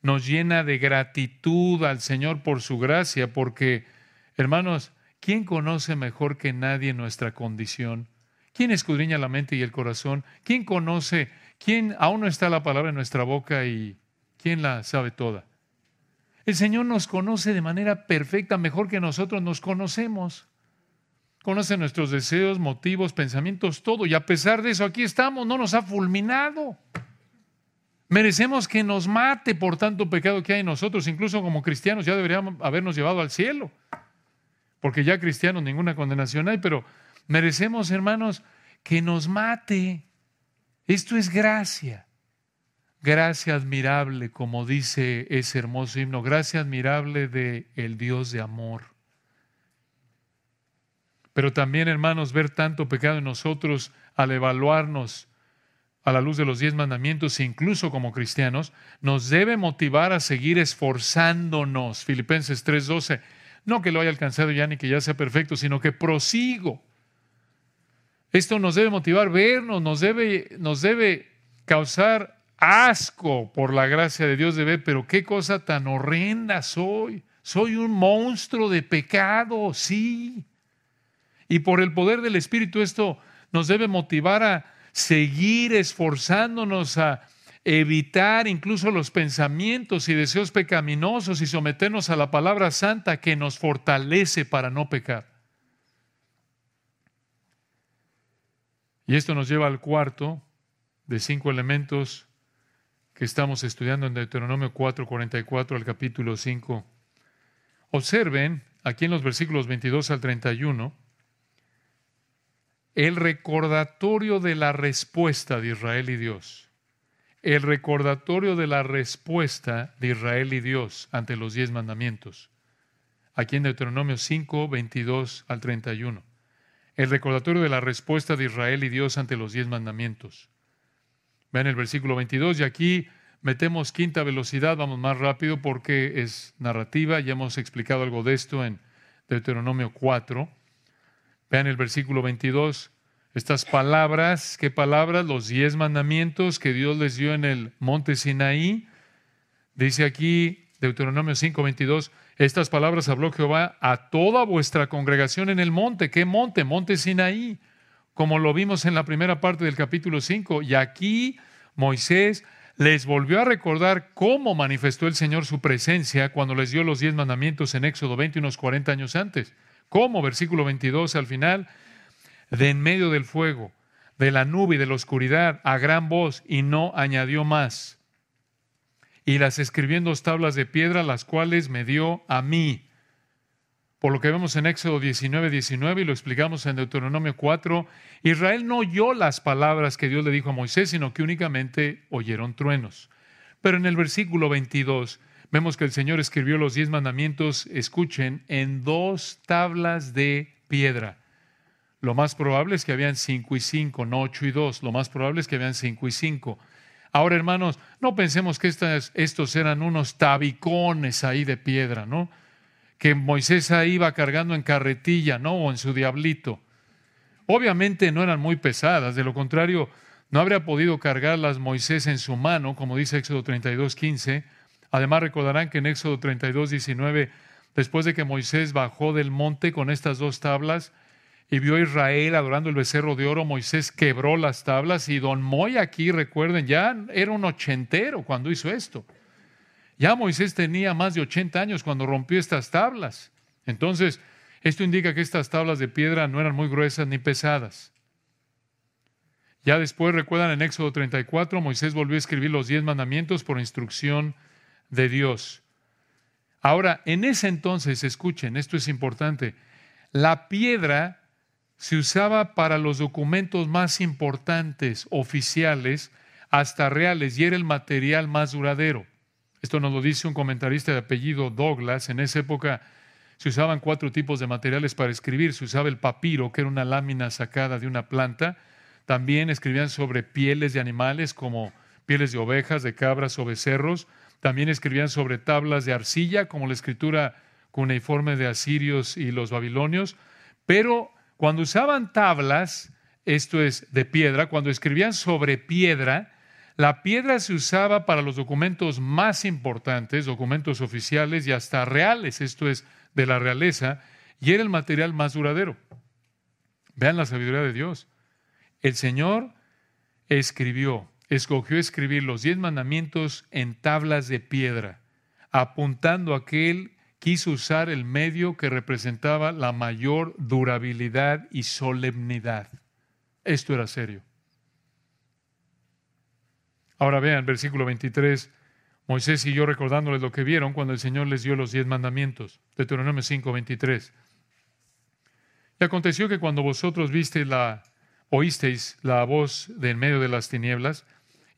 nos llena de gratitud al Señor por su gracia, porque, hermanos, ¿quién conoce mejor que nadie nuestra condición? ¿Quién escudriña la mente y el corazón? ¿Quién conoce? ¿Quién aún no está la palabra en nuestra boca y quién la sabe toda? El Señor nos conoce de manera perfecta, mejor que nosotros nos conocemos. Conoce nuestros deseos, motivos, pensamientos, todo. Y a pesar de eso, aquí estamos, no nos ha fulminado. Merecemos que nos mate por tanto pecado que hay en nosotros. Incluso como cristianos ya deberíamos habernos llevado al cielo. Porque ya cristianos ninguna condenación hay, pero merecemos, hermanos, que nos mate. Esto es gracia. Gracia admirable, como dice ese hermoso himno, gracia admirable de el Dios de amor. Pero también, hermanos, ver tanto pecado en nosotros al evaluarnos a la luz de los diez mandamientos, incluso como cristianos, nos debe motivar a seguir esforzándonos. Filipenses 3:12. No que lo haya alcanzado ya ni que ya sea perfecto, sino que prosigo. Esto nos debe motivar, vernos, nos debe, nos debe causar asco por la gracia de Dios de ver, pero qué cosa tan horrenda soy. Soy un monstruo de pecado, sí. Y por el poder del Espíritu esto nos debe motivar a seguir esforzándonos a evitar incluso los pensamientos y deseos pecaminosos y someternos a la palabra santa que nos fortalece para no pecar. Y esto nos lleva al cuarto de cinco elementos que estamos estudiando en Deuteronomio 4, 44 al capítulo 5. Observen aquí en los versículos 22 al 31 el recordatorio de la respuesta de Israel y Dios. El recordatorio de la respuesta de Israel y Dios ante los diez mandamientos. Aquí en Deuteronomio 5, 22 al 31. El recordatorio de la respuesta de Israel y Dios ante los diez mandamientos. Vean el versículo 22 y aquí metemos quinta velocidad, vamos más rápido porque es narrativa, ya hemos explicado algo de esto en Deuteronomio 4. Vean el versículo 22, estas palabras, ¿qué palabras? Los diez mandamientos que Dios les dio en el monte Sinaí. Dice aquí Deuteronomio 5, 22, estas palabras habló Jehová a toda vuestra congregación en el monte. ¿Qué monte? Monte Sinaí como lo vimos en la primera parte del capítulo 5. Y aquí Moisés les volvió a recordar cómo manifestó el Señor su presencia cuando les dio los diez mandamientos en Éxodo 20, unos 40 años antes. ¿Cómo? Versículo 22 al final, de en medio del fuego, de la nube y de la oscuridad, a gran voz, y no añadió más. Y las escribió en dos tablas de piedra, las cuales me dio a mí por lo que vemos en Éxodo 19, 19 y lo explicamos en Deuteronomio 4, Israel no oyó las palabras que Dios le dijo a Moisés, sino que únicamente oyeron truenos. Pero en el versículo 22 vemos que el Señor escribió los diez mandamientos, escuchen, en dos tablas de piedra. Lo más probable es que habían cinco y cinco, no ocho y dos. Lo más probable es que habían cinco y cinco. Ahora, hermanos, no pensemos que estos eran unos tabicones ahí de piedra, ¿no? Que Moisés ahí iba cargando en carretilla, ¿no? O en su diablito. Obviamente no eran muy pesadas, de lo contrario, no habría podido cargarlas Moisés en su mano, como dice Éxodo 32, 15. Además, recordarán que en Éxodo 32, 19, después de que Moisés bajó del monte con estas dos tablas y vio a Israel adorando el becerro de oro, Moisés quebró las tablas y don Moy aquí, recuerden, ya era un ochentero cuando hizo esto. Ya Moisés tenía más de 80 años cuando rompió estas tablas. Entonces, esto indica que estas tablas de piedra no eran muy gruesas ni pesadas. Ya después, recuerdan en Éxodo 34, Moisés volvió a escribir los diez mandamientos por instrucción de Dios. Ahora, en ese entonces, escuchen, esto es importante, la piedra se usaba para los documentos más importantes, oficiales, hasta reales, y era el material más duradero. Esto nos lo dice un comentarista de apellido Douglas. En esa época se usaban cuatro tipos de materiales para escribir. Se usaba el papiro, que era una lámina sacada de una planta. También escribían sobre pieles de animales como pieles de ovejas, de cabras o becerros. También escribían sobre tablas de arcilla, como la escritura cuneiforme de asirios y los babilonios, pero cuando usaban tablas, esto es de piedra, cuando escribían sobre piedra, la piedra se usaba para los documentos más importantes, documentos oficiales y hasta reales, esto es de la realeza, y era el material más duradero. Vean la sabiduría de Dios. El Señor escribió, escogió escribir los diez mandamientos en tablas de piedra, apuntando a que Él quiso usar el medio que representaba la mayor durabilidad y solemnidad. Esto era serio. Ahora vean, versículo 23, Moisés siguió recordándoles lo que vieron cuando el Señor les dio los diez mandamientos. Deuteronomio 5, 23. Y aconteció que cuando vosotros visteis la, oísteis la voz de en medio de las tinieblas,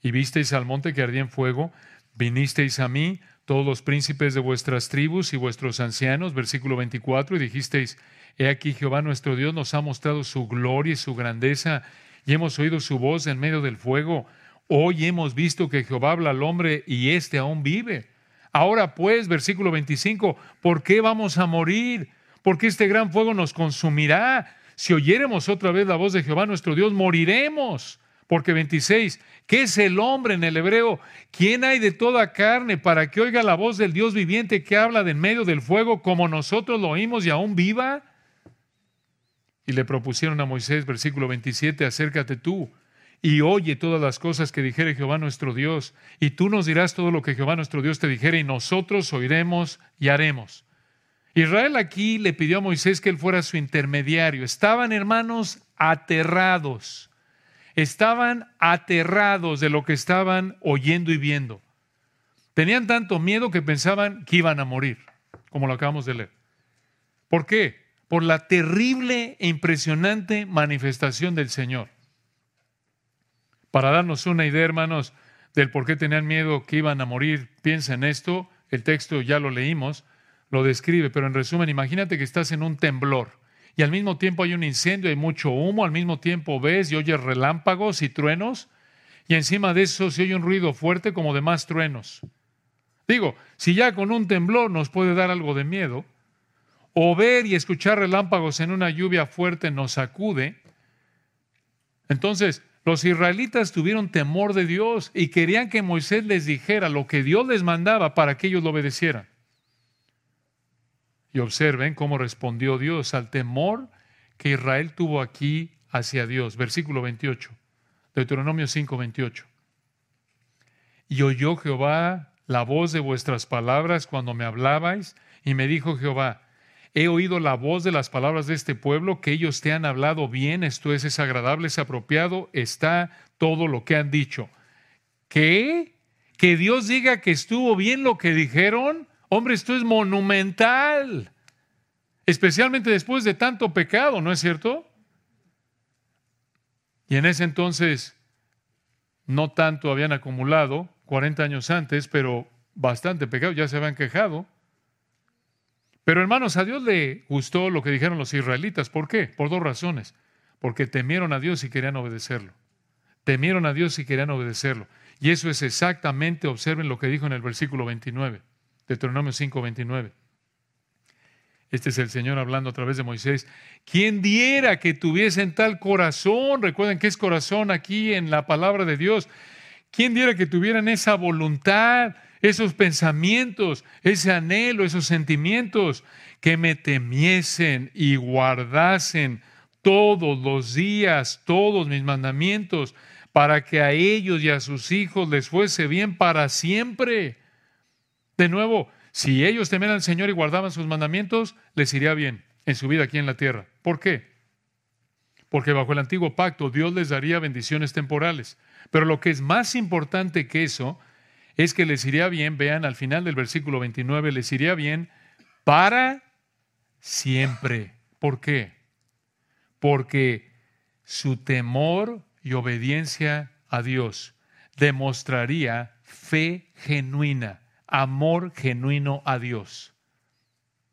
y visteis al monte que ardía en fuego, vinisteis a mí, todos los príncipes de vuestras tribus y vuestros ancianos, versículo 24, y dijisteis, He aquí Jehová nuestro Dios nos ha mostrado su gloria y su grandeza, y hemos oído su voz en medio del fuego. Hoy hemos visto que Jehová habla al hombre y éste aún vive. Ahora pues, versículo 25, ¿por qué vamos a morir? Porque este gran fuego nos consumirá. Si oyéremos otra vez la voz de Jehová nuestro Dios, moriremos. Porque 26, ¿qué es el hombre en el hebreo? ¿Quién hay de toda carne para que oiga la voz del Dios viviente que habla de en medio del fuego como nosotros lo oímos y aún viva? Y le propusieron a Moisés, versículo 27, acércate tú y oye todas las cosas que dijere Jehová nuestro Dios, y tú nos dirás todo lo que Jehová nuestro Dios te dijere, y nosotros oiremos y haremos. Israel aquí le pidió a Moisés que él fuera su intermediario. Estaban, hermanos, aterrados. Estaban aterrados de lo que estaban oyendo y viendo. Tenían tanto miedo que pensaban que iban a morir, como lo acabamos de leer. ¿Por qué? por la terrible e impresionante manifestación del Señor. Para darnos una idea, hermanos, del por qué tenían miedo que iban a morir, piensa en esto, el texto ya lo leímos, lo describe, pero en resumen, imagínate que estás en un temblor y al mismo tiempo hay un incendio, hay mucho humo, al mismo tiempo ves y oyes relámpagos y truenos, y encima de eso se oye un ruido fuerte como de más truenos. Digo, si ya con un temblor nos puede dar algo de miedo, o ver y escuchar relámpagos en una lluvia fuerte nos sacude. Entonces, los israelitas tuvieron temor de Dios y querían que Moisés les dijera lo que Dios les mandaba para que ellos lo obedecieran. Y observen cómo respondió Dios al temor que Israel tuvo aquí hacia Dios. Versículo 28, Deuteronomio 5, 28. Y oyó Jehová la voz de vuestras palabras cuando me hablabais, y me dijo Jehová, He oído la voz de las palabras de este pueblo, que ellos te han hablado bien, esto es, es agradable, es apropiado, está todo lo que han dicho. ¿Qué? ¿Que Dios diga que estuvo bien lo que dijeron? Hombre, esto es monumental. Especialmente después de tanto pecado, ¿no es cierto? Y en ese entonces, no tanto habían acumulado, 40 años antes, pero bastante pecado, ya se habían quejado. Pero hermanos, a Dios le gustó lo que dijeron los israelitas. ¿Por qué? Por dos razones. Porque temieron a Dios y querían obedecerlo. Temieron a Dios y querían obedecerlo. Y eso es exactamente, observen lo que dijo en el versículo 29, Deuteronomio 5, 29. Este es el Señor hablando a través de Moisés. ¿Quién diera que tuviesen tal corazón? Recuerden que es corazón aquí en la palabra de Dios. ¿Quién diera que tuvieran esa voluntad esos pensamientos, ese anhelo, esos sentimientos, que me temiesen y guardasen todos los días, todos mis mandamientos, para que a ellos y a sus hijos les fuese bien para siempre. De nuevo, si ellos temieran al Señor y guardaban sus mandamientos, les iría bien en su vida aquí en la tierra. ¿Por qué? Porque bajo el antiguo pacto Dios les daría bendiciones temporales. Pero lo que es más importante que eso es que les iría bien, vean al final del versículo 29, les iría bien para siempre. ¿Por qué? Porque su temor y obediencia a Dios demostraría fe genuina, amor genuino a Dios.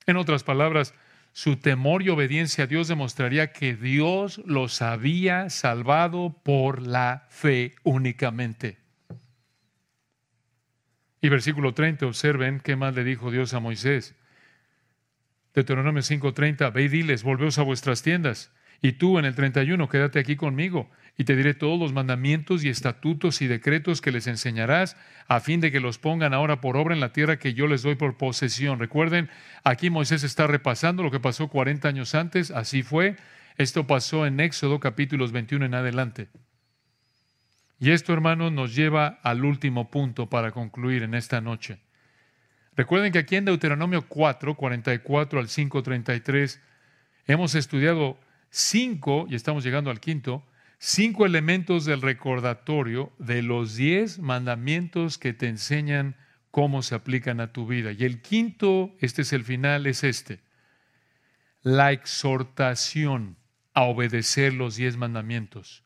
En otras palabras, su temor y obediencia a Dios demostraría que Dios los había salvado por la fe únicamente. Y versículo 30, observen qué más le dijo Dios a Moisés. Deuteronomio 5:30, ve y diles, volveos a vuestras tiendas. Y tú en el 31, quédate aquí conmigo, y te diré todos los mandamientos y estatutos y decretos que les enseñarás, a fin de que los pongan ahora por obra en la tierra que yo les doy por posesión. Recuerden, aquí Moisés está repasando lo que pasó 40 años antes, así fue. Esto pasó en Éxodo capítulos 21 en adelante. Y esto, hermanos, nos lleva al último punto para concluir en esta noche. Recuerden que aquí en Deuteronomio 4, 44 al 5, 33, hemos estudiado cinco, y estamos llegando al quinto, cinco elementos del recordatorio de los diez mandamientos que te enseñan cómo se aplican a tu vida. Y el quinto, este es el final, es este. La exhortación a obedecer los diez mandamientos.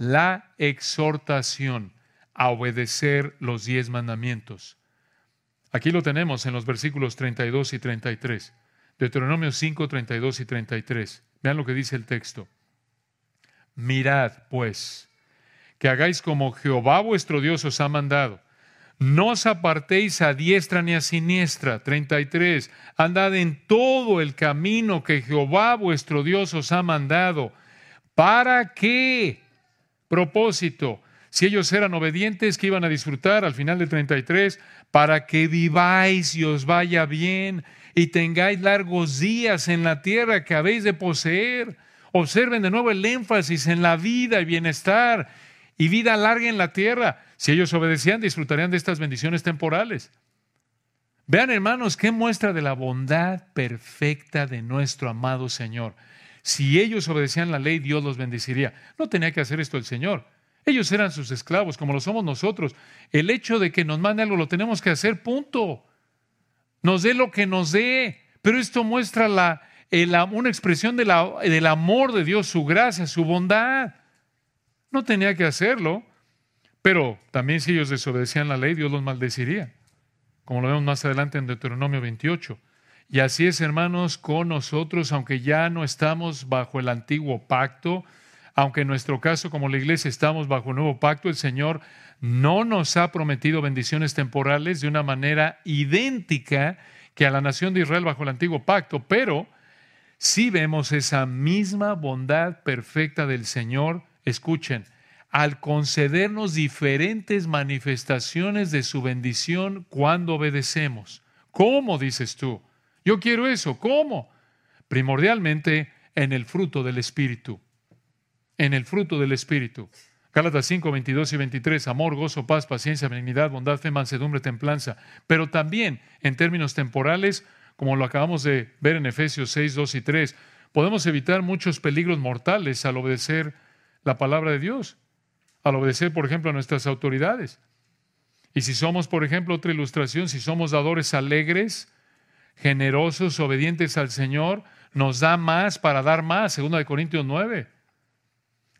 La exhortación a obedecer los diez mandamientos. Aquí lo tenemos en los versículos 32 y 33. Deuteronomio 5, 32 y 33. Vean lo que dice el texto. Mirad, pues, que hagáis como Jehová vuestro Dios os ha mandado. No os apartéis a diestra ni a siniestra. 33. Andad en todo el camino que Jehová vuestro Dios os ha mandado. ¿Para qué? Propósito. Si ellos eran obedientes, que iban a disfrutar al final del 33, para que viváis y os vaya bien y tengáis largos días en la tierra que habéis de poseer. Observen de nuevo el énfasis en la vida y bienestar y vida larga en la tierra. Si ellos obedecían, disfrutarían de estas bendiciones temporales. Vean, hermanos, qué muestra de la bondad perfecta de nuestro amado Señor. Si ellos obedecían la ley, Dios los bendeciría. No tenía que hacer esto el Señor. Ellos eran sus esclavos, como lo somos nosotros. El hecho de que nos mande algo lo tenemos que hacer, punto. Nos dé lo que nos dé. Pero esto muestra la, una expresión de la, del amor de Dios, su gracia, su bondad. No tenía que hacerlo. Pero también si ellos desobedecían la ley, Dios los maldeciría. Como lo vemos más adelante en Deuteronomio 28. Y así es, hermanos, con nosotros, aunque ya no estamos bajo el antiguo pacto, aunque en nuestro caso como la iglesia estamos bajo un nuevo pacto, el Señor no nos ha prometido bendiciones temporales de una manera idéntica que a la nación de Israel bajo el antiguo pacto, pero sí vemos esa misma bondad perfecta del Señor, escuchen, al concedernos diferentes manifestaciones de su bendición cuando obedecemos. ¿Cómo dices tú? Yo quiero eso. ¿Cómo? Primordialmente en el fruto del Espíritu en el fruto del Espíritu. Gálatas 5, 22 y 23, amor, gozo, paz, paciencia, benignidad, bondad, fe, mansedumbre, templanza. Pero también en términos temporales, como lo acabamos de ver en Efesios 6, 2 y 3, podemos evitar muchos peligros mortales al obedecer la palabra de Dios, al obedecer, por ejemplo, a nuestras autoridades. Y si somos, por ejemplo, otra ilustración, si somos dadores alegres, generosos, obedientes al Señor, nos da más para dar más, segunda de Corintios 9.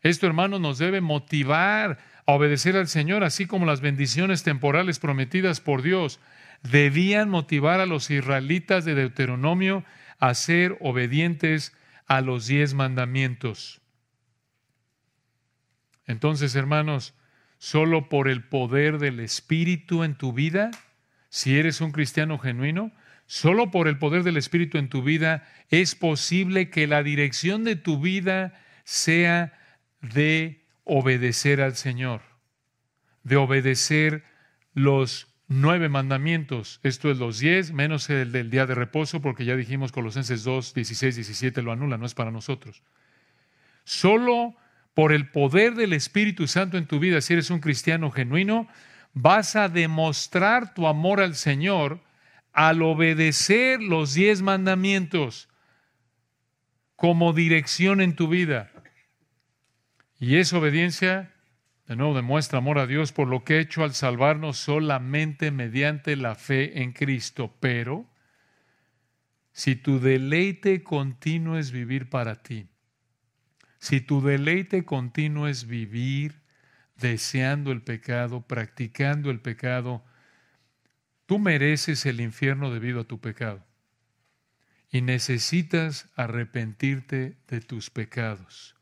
Esto, hermano, nos debe motivar a obedecer al Señor, así como las bendiciones temporales prometidas por Dios debían motivar a los israelitas de Deuteronomio a ser obedientes a los diez mandamientos. Entonces, hermanos, solo por el poder del Espíritu en tu vida, si eres un cristiano genuino, solo por el poder del Espíritu en tu vida es posible que la dirección de tu vida sea de obedecer al Señor, de obedecer los nueve mandamientos, esto es los diez, menos el del día de reposo, porque ya dijimos Colosenses 2, 16, 17 lo anula, no es para nosotros. Solo por el poder del Espíritu Santo en tu vida, si eres un cristiano genuino, vas a demostrar tu amor al Señor al obedecer los diez mandamientos como dirección en tu vida. Y esa obediencia, de nuevo, demuestra amor a Dios por lo que ha hecho al salvarnos solamente mediante la fe en Cristo. Pero, si tu deleite continuo es vivir para ti, si tu deleite continuo es vivir deseando el pecado, practicando el pecado, tú mereces el infierno debido a tu pecado. Y necesitas arrepentirte de tus pecados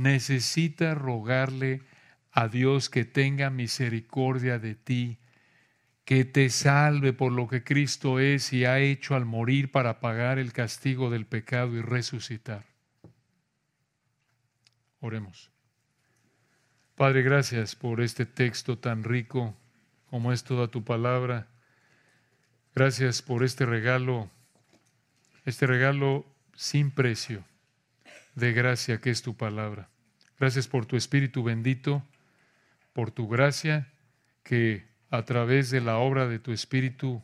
necesita rogarle a Dios que tenga misericordia de ti, que te salve por lo que Cristo es y ha hecho al morir para pagar el castigo del pecado y resucitar. Oremos. Padre, gracias por este texto tan rico como es toda tu palabra. Gracias por este regalo, este regalo sin precio de gracia que es tu palabra. Gracias por tu Espíritu bendito, por tu gracia que a través de la obra de tu Espíritu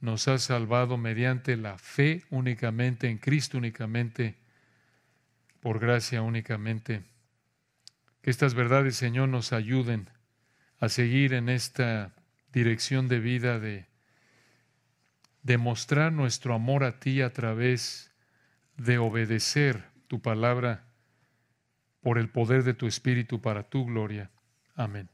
nos has salvado mediante la fe únicamente, en Cristo únicamente, por gracia únicamente. Que estas verdades, Señor, nos ayuden a seguir en esta dirección de vida de demostrar nuestro amor a ti a través de obedecer tu palabra por el poder de tu Espíritu para tu gloria. Amén.